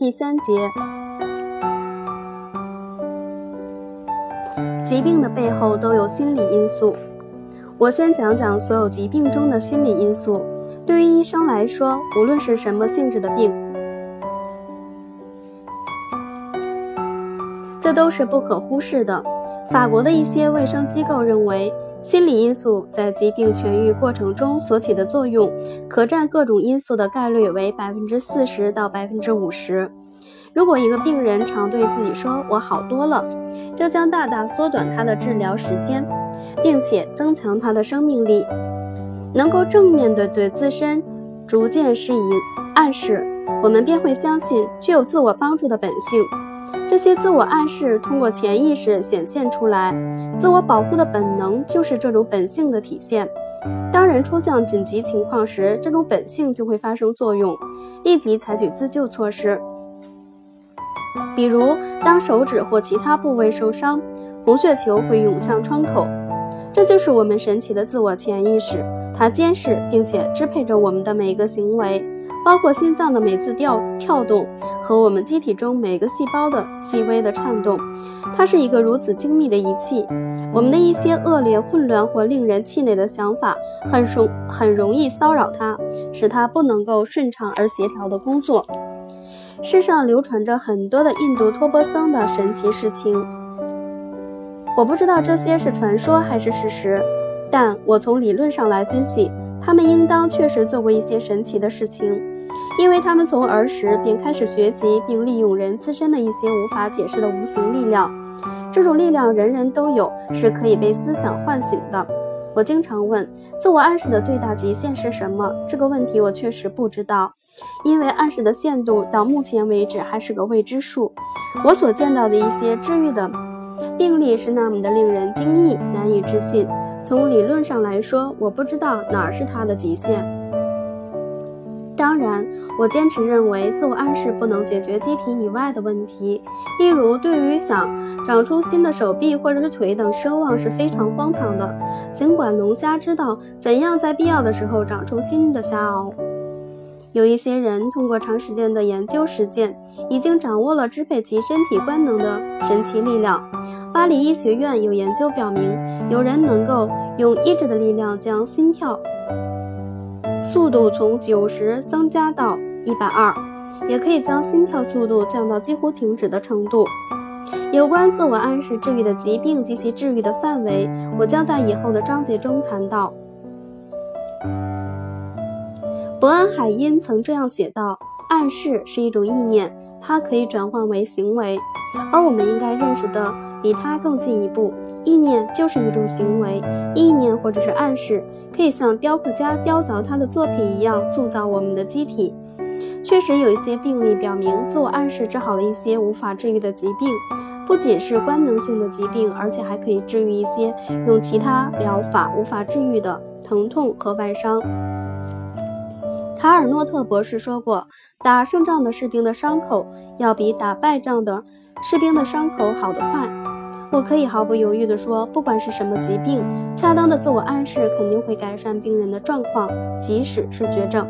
第三节，疾病的背后都有心理因素。我先讲讲所有疾病中的心理因素。对于医生来说，无论是什么性质的病，这都是不可忽视的。法国的一些卫生机构认为，心理因素在疾病痊愈过程中所起的作用，可占各种因素的概率为百分之四十到百分之五十。如果一个病人常对自己说“我好多了”，这将大大缩短他的治疗时间，并且增强他的生命力。能够正面的对自身逐渐施以暗示，我们便会相信具有自我帮助的本性。这些自我暗示通过潜意识显现出来，自我保护的本能就是这种本性的体现。当人出现紧急情况时，这种本性就会发生作用，立即采取自救措施。比如，当手指或其他部位受伤，红血球会涌向窗口，这就是我们神奇的自我潜意识。它监视并且支配着我们的每一个行为，包括心脏的每次跳跳动和我们机体中每个细胞的细微的颤动。它是一个如此精密的仪器，我们的一些恶劣、混乱或令人气馁的想法很容很容易骚扰它，使它不能够顺畅而协调的工作。世上流传着很多的印度托钵僧的神奇事情，我不知道这些是传说还是事实。但我从理论上来分析，他们应当确实做过一些神奇的事情，因为他们从儿时便开始学习并利用人自身的一些无法解释的无形力量。这种力量人人都有，是可以被思想唤醒的。我经常问，自我暗示的最大极限是什么？这个问题我确实不知道，因为暗示的限度到目前为止还是个未知数。我所见到的一些治愈的病例是那么的令人惊异、难以置信。从理论上来说，我不知道哪儿是它的极限。当然，我坚持认为自我暗示不能解决机体以外的问题，例如对于想长出新的手臂或者是腿等奢望是非常荒唐的。尽管龙虾知道怎样在必要的时候长出新的虾螯。有一些人通过长时间的研究实践，已经掌握了支配其身体官能的神奇力量。巴黎医学院有研究表明，有人能够用意志的力量将心跳速度从九十增加到一百二，也可以将心跳速度降到几乎停止的程度。有关自我暗示治愈的疾病及其治愈的范围，我将在以后的章节中谈到。伯恩海因曾这样写道：“暗示是一种意念，它可以转换为行为，而我们应该认识的比它更进一步。意念就是一种行为，意念或者是暗示，可以像雕刻家雕凿他的作品一样塑造我们的机体。确实有一些病例表明，自我暗示治好了一些无法治愈的疾病，不仅是官能性的疾病，而且还可以治愈一些用其他疗法无法治愈的疼痛和外伤。”卡尔诺特博士说过，打胜仗的士兵的伤口要比打败仗的士兵的伤口好得快。我可以毫不犹豫地说，不管是什么疾病，恰当的自我暗示肯定会改善病人的状况，即使是绝症。